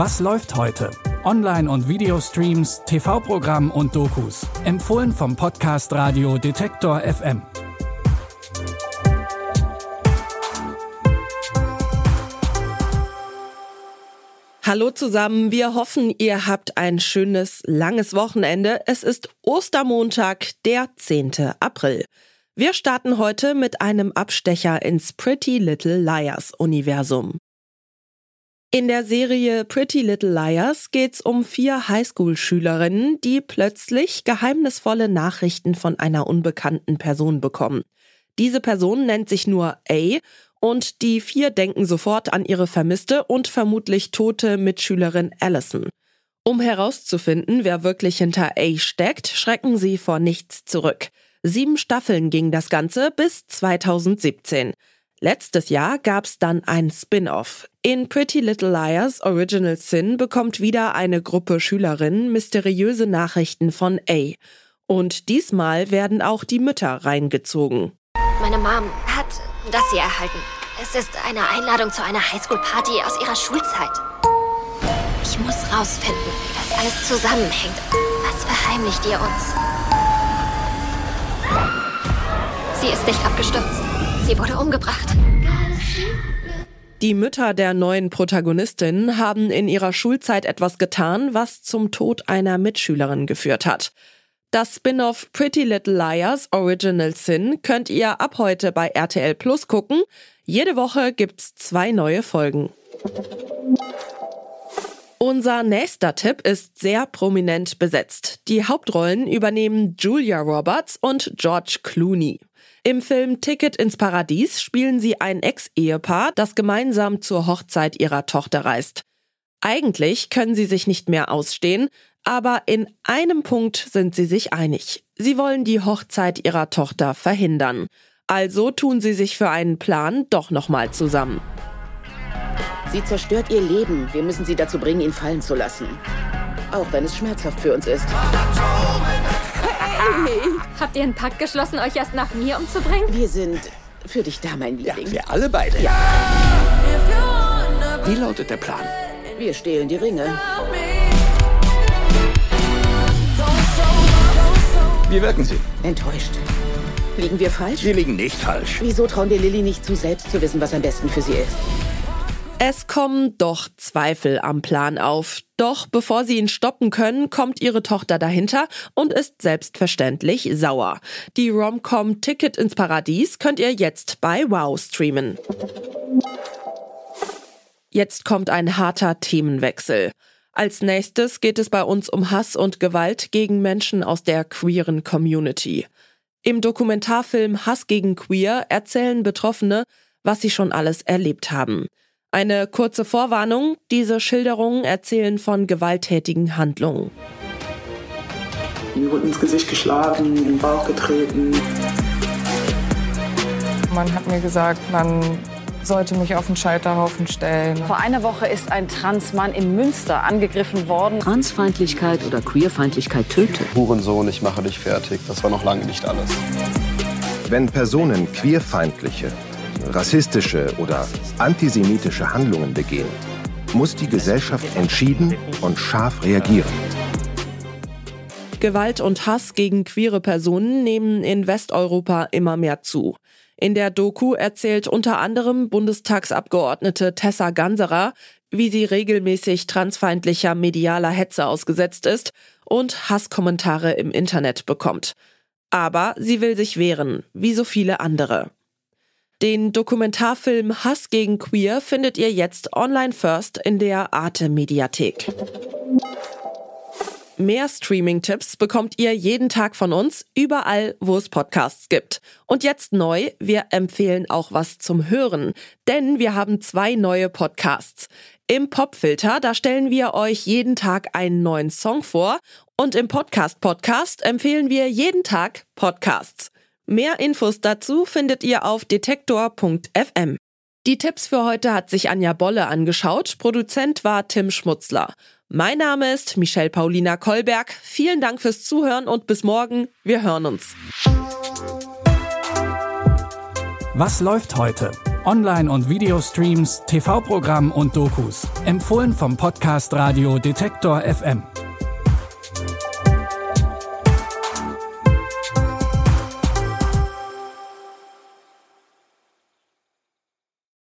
Was läuft heute? Online- und Videostreams, TV-Programm und Dokus. Empfohlen vom Podcast Radio Detektor FM. Hallo zusammen, wir hoffen, ihr habt ein schönes, langes Wochenende. Es ist Ostermontag, der 10. April. Wir starten heute mit einem Abstecher ins Pretty Little Liars Universum. In der Serie Pretty Little Liars geht's um vier Highschool-Schülerinnen, die plötzlich geheimnisvolle Nachrichten von einer unbekannten Person bekommen. Diese Person nennt sich nur A und die vier denken sofort an ihre vermisste und vermutlich tote Mitschülerin Allison. Um herauszufinden, wer wirklich hinter A steckt, schrecken sie vor nichts zurück. Sieben Staffeln ging das Ganze bis 2017. Letztes Jahr gab's dann ein Spin-off. In Pretty Little Liars Original Sin bekommt wieder eine Gruppe Schülerinnen mysteriöse Nachrichten von A. Und diesmal werden auch die Mütter reingezogen. Meine Mom hat das hier erhalten. Es ist eine Einladung zu einer Highschool-Party aus ihrer Schulzeit. Ich muss rausfinden, wie das alles zusammenhängt. Was verheimlicht ihr uns? Sie ist nicht abgestürzt. Sie wurde umgebracht. Die Mütter der neuen Protagonistin haben in ihrer Schulzeit etwas getan, was zum Tod einer Mitschülerin geführt hat. Das Spin-off Pretty Little Liars Original Sin könnt ihr ab heute bei RTL Plus gucken. Jede Woche gibt's zwei neue Folgen. Unser nächster Tipp ist sehr prominent besetzt. Die Hauptrollen übernehmen Julia Roberts und George Clooney. Im Film Ticket ins Paradies spielen sie ein Ex-Ehepaar, das gemeinsam zur Hochzeit ihrer Tochter reist. Eigentlich können sie sich nicht mehr ausstehen, aber in einem Punkt sind sie sich einig. Sie wollen die Hochzeit ihrer Tochter verhindern. Also tun sie sich für einen Plan doch nochmal zusammen. Sie zerstört ihr Leben. Wir müssen sie dazu bringen, ihn fallen zu lassen. Auch wenn es schmerzhaft für uns ist. Hey! Habt ihr einen Pakt geschlossen, euch erst nach mir umzubringen? Wir sind für dich da, mein Liebling. Ja, wir alle beide. Wie lautet der Plan? Wir stehlen die Ringe. Wie wirken sie? Enttäuscht. Liegen wir falsch? Sie liegen nicht falsch. Wieso trauen wir Lilly nicht zu, selbst zu wissen, was am besten für sie ist? Es kommen doch Zweifel am Plan auf. Doch bevor sie ihn stoppen können, kommt ihre Tochter dahinter und ist selbstverständlich sauer. Die Romcom Ticket ins Paradies könnt ihr jetzt bei Wow streamen. Jetzt kommt ein harter Themenwechsel. Als nächstes geht es bei uns um Hass und Gewalt gegen Menschen aus der queeren Community. Im Dokumentarfilm Hass gegen Queer erzählen Betroffene, was sie schon alles erlebt haben. Eine kurze Vorwarnung, diese Schilderungen erzählen von gewalttätigen Handlungen. Mir wurde ins Gesicht geschlagen, in den Bauch getreten. Man hat mir gesagt, man sollte mich auf den Scheiterhaufen stellen. Vor einer Woche ist ein Transmann in Münster angegriffen worden. Transfeindlichkeit oder Queerfeindlichkeit tötet. Hurensohn, ich mache dich fertig. Das war noch lange nicht alles. Wenn Personen queerfeindliche, rassistische oder antisemitische Handlungen begehen, muss die Gesellschaft entschieden und scharf reagieren. Gewalt und Hass gegen queere Personen nehmen in Westeuropa immer mehr zu. In der Doku erzählt unter anderem Bundestagsabgeordnete Tessa Ganserer, wie sie regelmäßig transfeindlicher medialer Hetze ausgesetzt ist und Hasskommentare im Internet bekommt. Aber sie will sich wehren, wie so viele andere. Den Dokumentarfilm Hass gegen Queer findet ihr jetzt online first in der Arte Mediathek. Mehr Streaming-Tipps bekommt ihr jeden Tag von uns, überall, wo es Podcasts gibt. Und jetzt neu, wir empfehlen auch was zum Hören, denn wir haben zwei neue Podcasts. Im Popfilter, da stellen wir euch jeden Tag einen neuen Song vor und im Podcast Podcast empfehlen wir jeden Tag Podcasts. Mehr Infos dazu findet ihr auf detektor.fm. Die Tipps für heute hat sich Anja Bolle angeschaut. Produzent war Tim Schmutzler. Mein Name ist Michelle Paulina Kolberg. Vielen Dank fürs Zuhören und bis morgen. Wir hören uns. Was läuft heute? Online- und Videostreams, TV-Programm und Dokus. Empfohlen vom Podcast Radio Detektor FM.